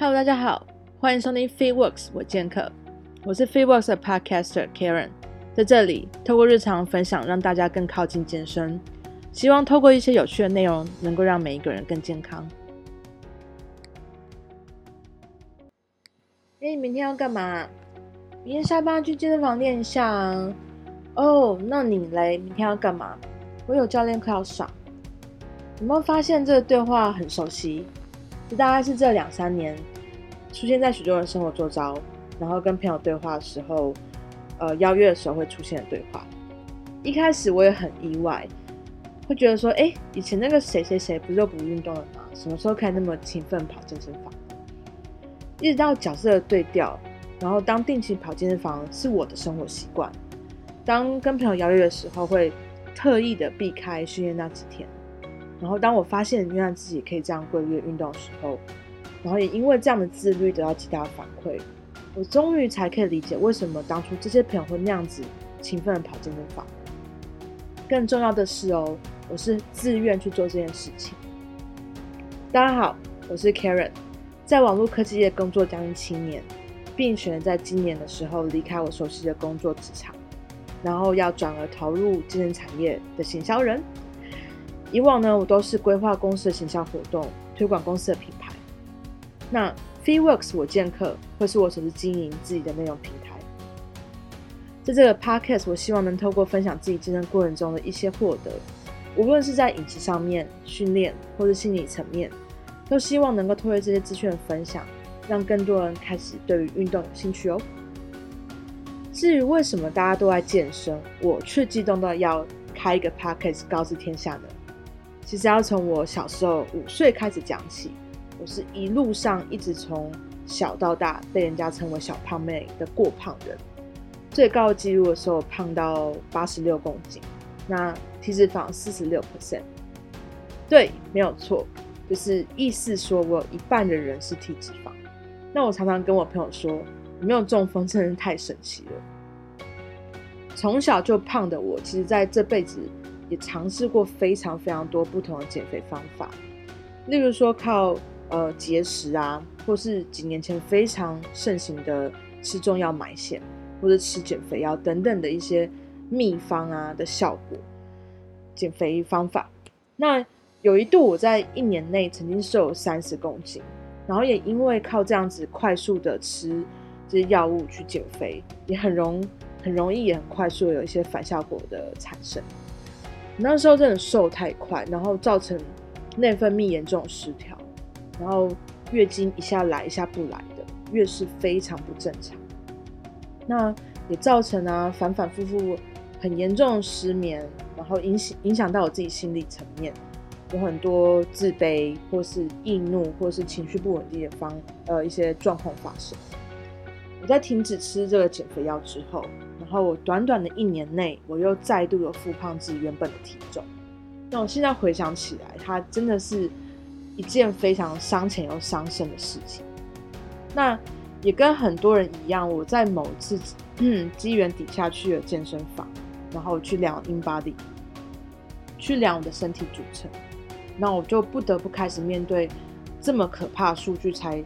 Hello，大家好，欢迎收听 FitWorks 我健客，我是 FitWorks 的 Podcaster Karen，在这里透过日常分享，让大家更靠近健身，希望透过一些有趣的内容，能够让每一个人更健康。哎，明天要干嘛？明天下班去健身房练一下啊。哦，那你嘞？明天要干嘛？我有教练课要上。有没有发现这个对话很熟悉？这大概是这两三年出现在许多人生活周遭，然后跟朋友对话的时候，呃，邀约的时候会出现的对话。一开始我也很意外，会觉得说，哎，以前那个谁谁谁不是不运动了吗？什么时候可以那么勤奋跑健身房？一直到角色对调，然后当定期跑健身房是我的生活习惯。当跟朋友邀约的时候，会特意的避开训练那几天。然后当我发现原来自己可以这样规律运动的时候，然后也因为这样的自律得到极大的反馈，我终于才可以理解为什么当初这些朋友会那样子勤奋的跑健身房。更重要的是哦，我是自愿去做这件事情。大家好，我是 Karen，在网络科技业工作将近七年，并选择在今年的时候离开我熟悉的工作职场。然后要转而投入健身产业的行销人。以往呢，我都是规划公司的行销活动，推广公司的品牌。那 FeeWorks 我见客会是我首次经营自己的内容平台。在这个 Podcast，我希望能透过分享自己健身过程中的一些获得，无论是在饮食上面、训练或是心理层面，都希望能够透过这些资讯的分享，让更多人开始对于运动有兴趣哦。至于为什么大家都在健身，我却激动到要开一个 podcast 告知天下呢？其实要从我小时候五岁开始讲起，我是一路上一直从小到大被人家称为小胖妹的过胖人，最高纪录的时候胖到八十六公斤，那体脂肪四十六 percent，对，没有错，就是意思说我有一半的人是体脂肪。那我常常跟我朋友说。没有中风真是太神奇了。从小就胖的我，其实在这辈子也尝试过非常非常多不同的减肥方法，例如说靠呃节食啊，或是几年前非常盛行的吃中药埋线，或者吃减肥药等等的一些秘方啊的效果减肥方法。那有一度我在一年内曾经瘦三十公斤，然后也因为靠这样子快速的吃。这些药物去减肥也很容很容易也很快速有一些反效果的产生。那时候真的瘦太快，然后造成内分泌严重失调，然后月经一下来一下不来的，月事非常不正常。那也造成啊反反复复很严重的失眠，然后影响影响到我自己心理层面，有很多自卑或是易怒或是情绪不稳定的方呃一些状况发生。我在停止吃这个减肥药之后，然后我短短的一年内，我又再度的复胖至原本的体重。那我现在回想起来，它真的是一件非常伤钱又伤身的事情。那也跟很多人一样，我在某次机缘底下去了健身房，然后去量 in body，去量我的身体组成，那我就不得不开始面对这么可怕的数据才。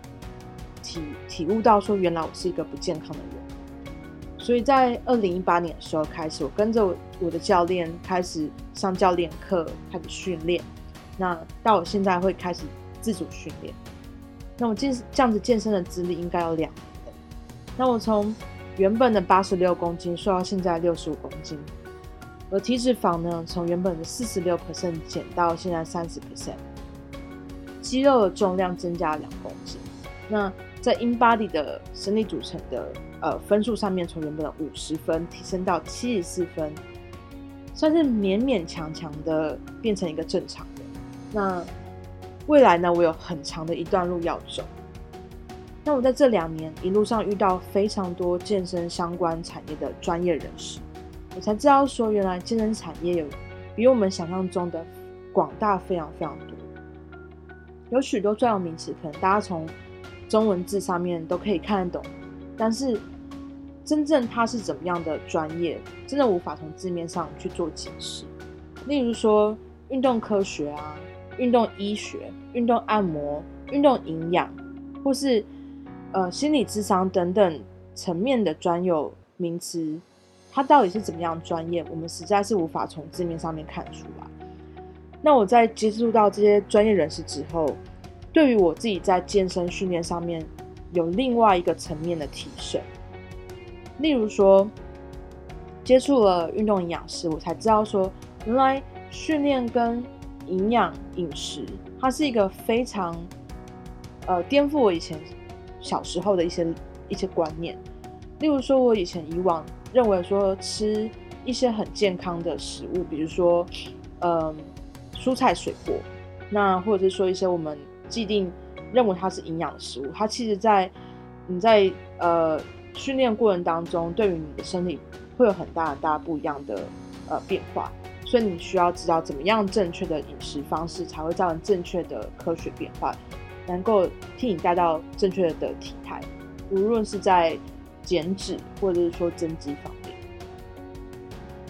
体体悟到说，原来我是一个不健康的人，所以在二零一八年的时候开始，我跟着我的教练开始上教练课，开始训练。那到我现在会开始自主训练。那我健这样子健身的资历应该有两年的。那我从原本的八十六公斤瘦到现在六十五公斤，而体脂肪呢从原本的四十六 percent 减到现在三十 percent，肌肉的重量增加了两公斤。那在 In Body 的生理组成的呃分数上面，从原本的五十分提升到七十四分，算是勉勉强强的变成一个正常。那未来呢，我有很长的一段路要走。那我在这两年一路上遇到非常多健身相关产业的专业人士，我才知道说，原来健身产业有比我们想象中的广大非常非常多，有许多专有名词，可能大家从中文字上面都可以看得懂，但是真正它是怎么样的专业，真的无法从字面上去做解释。例如说，运动科学啊，运动医学、运动按摩、运动营养，或是呃心理智商等等层面的专有名词，它到底是怎么样专业，我们实在是无法从字面上面看出来。那我在接触到这些专业人士之后，对于我自己在健身训练上面有另外一个层面的提升。例如说，接触了运动营养师，我才知道说，原来训练跟营养饮食，它是一个非常呃颠覆我以前小时候的一些一些观念。例如说，我以前以往认为说吃一些很健康的食物，比如说嗯蔬菜水果，那或者是说一些我们既定认为它是营养的食物，它其实在你在呃。训练过程当中，对于你的身体会有很大很大不一样的呃变化，所以你需要知道怎么样正确的饮食方式才会造成正确的科学变化，能够替你带到正确的体态，无论是在减脂或者是说增肌方面。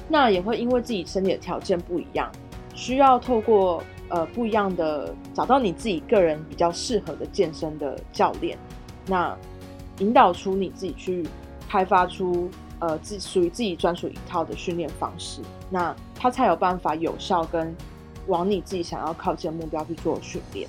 那也会因为自己身体的条件不一样，需要透过呃不一样的找到你自己个人比较适合的健身的教练，那。引导出你自己去开发出呃自属于自己专属一套的训练方式，那他才有办法有效跟往你自己想要靠近的目标去做训练。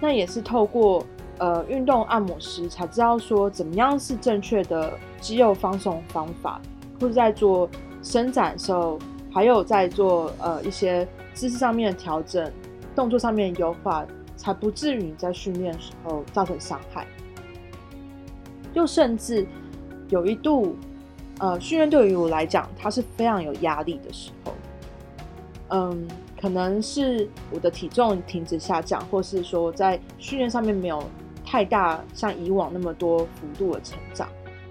那也是透过呃运动按摩师才知道说怎么样是正确的肌肉放松方法，或者在做伸展的时候，还有在做呃一些姿势上面的调整、动作上面的优化，才不至于你在训练时候造成伤害。又甚至有一度，呃，训练对于我来讲，它是非常有压力的时候。嗯，可能是我的体重停止下降，或是说在训练上面没有太大像以往那么多幅度的成长，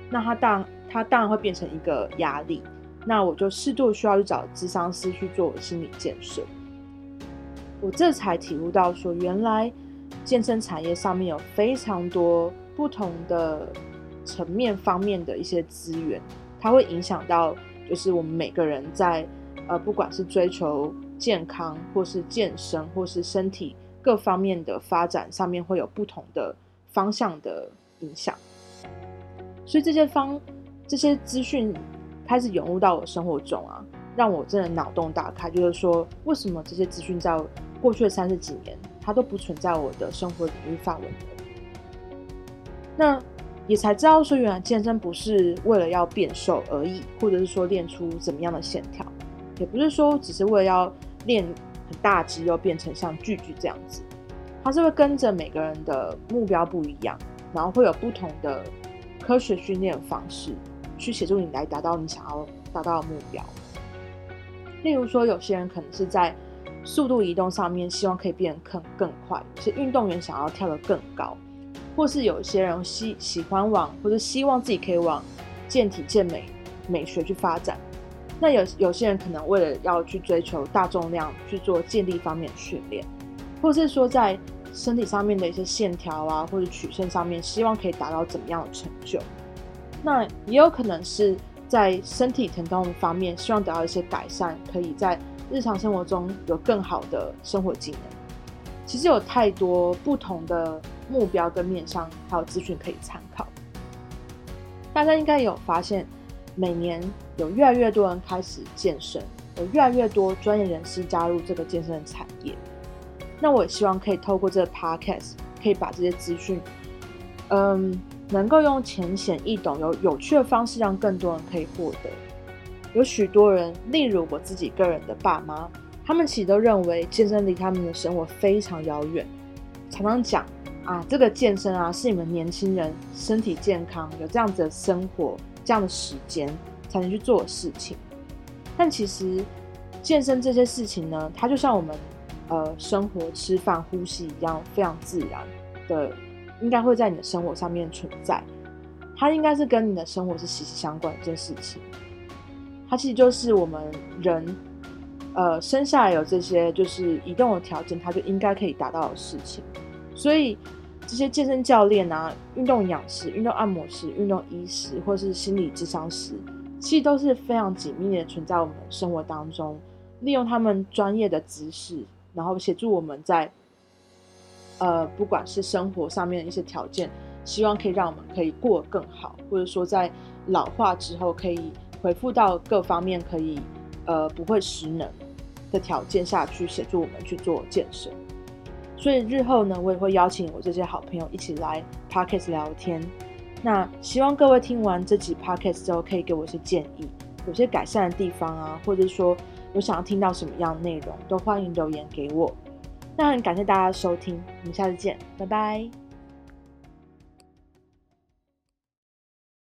那它当它当然会变成一个压力。那我就适度需要去找智商师去做心理建设。我这才体悟到说，原来健身产业上面有非常多不同的。层面方面的一些资源，它会影响到，就是我们每个人在呃，不管是追求健康，或是健身，或是身体各方面的发展上面，会有不同的方向的影响。所以这些方这些资讯开始涌入到我生活中啊，让我真的脑洞大开，就是说，为什么这些资讯在过去的三十几年，它都不存在我的生活领域范围内？那。也才知道说，原来健身不是为了要变瘦而已，或者是说练出怎么样的线条，也不是说只是为了要练很大肌肉变成像巨巨这样子，它是会跟着每个人的目标不一样，然后会有不同的科学训练方式去协助你来达到你想要达到的目标。例如说，有些人可能是在速度移动上面，希望可以变更更快；，有些运动员想要跳得更高。或是有些人喜喜欢往，或者希望自己可以往健体健美美学去发展。那有有些人可能为了要去追求大重量去做健力方面训练，或是说在身体上面的一些线条啊，或者曲线上面，希望可以达到怎么样的成就。那也有可能是在身体疼痛方面，希望得到一些改善，可以在日常生活中有更好的生活技能。其实有太多不同的。目标跟面向还有资讯可以参考。大家应该有发现，每年有越来越多人开始健身，有越来越多专业人士加入这个健身产业。那我也希望可以透过这个 podcast，可以把这些资讯，嗯，能够用浅显易懂、有有趣的方式，让更多人可以获得。有许多人，例如我自己个人的爸妈，他们其实都认为健身离他们的生活非常遥远，常常讲。啊，这个健身啊，是你们年轻人身体健康、有这样子的生活、这样的时间才能去做的事情。但其实健身这些事情呢，它就像我们呃生活、吃饭、呼吸一样，非常自然的，应该会在你的生活上面存在。它应该是跟你的生活是息息相关的一件事情。它其实就是我们人呃生下来有这些就是移动的条件，它就应该可以达到的事情。所以，这些健身教练啊、运动营养师、运动按摩师、运动医师，或是心理智商师，其实都是非常紧密的存在我们生活当中，利用他们专业的知识，然后协助我们在呃，不管是生活上面的一些条件，希望可以让我们可以过得更好，或者说在老化之后可以恢复到各方面可以呃不会失能的条件下去协助我们去做健身。所以日后呢，我也会邀请我这些好朋友一起来 podcast 聊天。那希望各位听完这集 podcast 之后，可以给我一些建议，有些改善的地方啊，或者说有想要听到什么样的内容，都欢迎留言给我。那很感谢大家的收听，我们下次见，拜拜。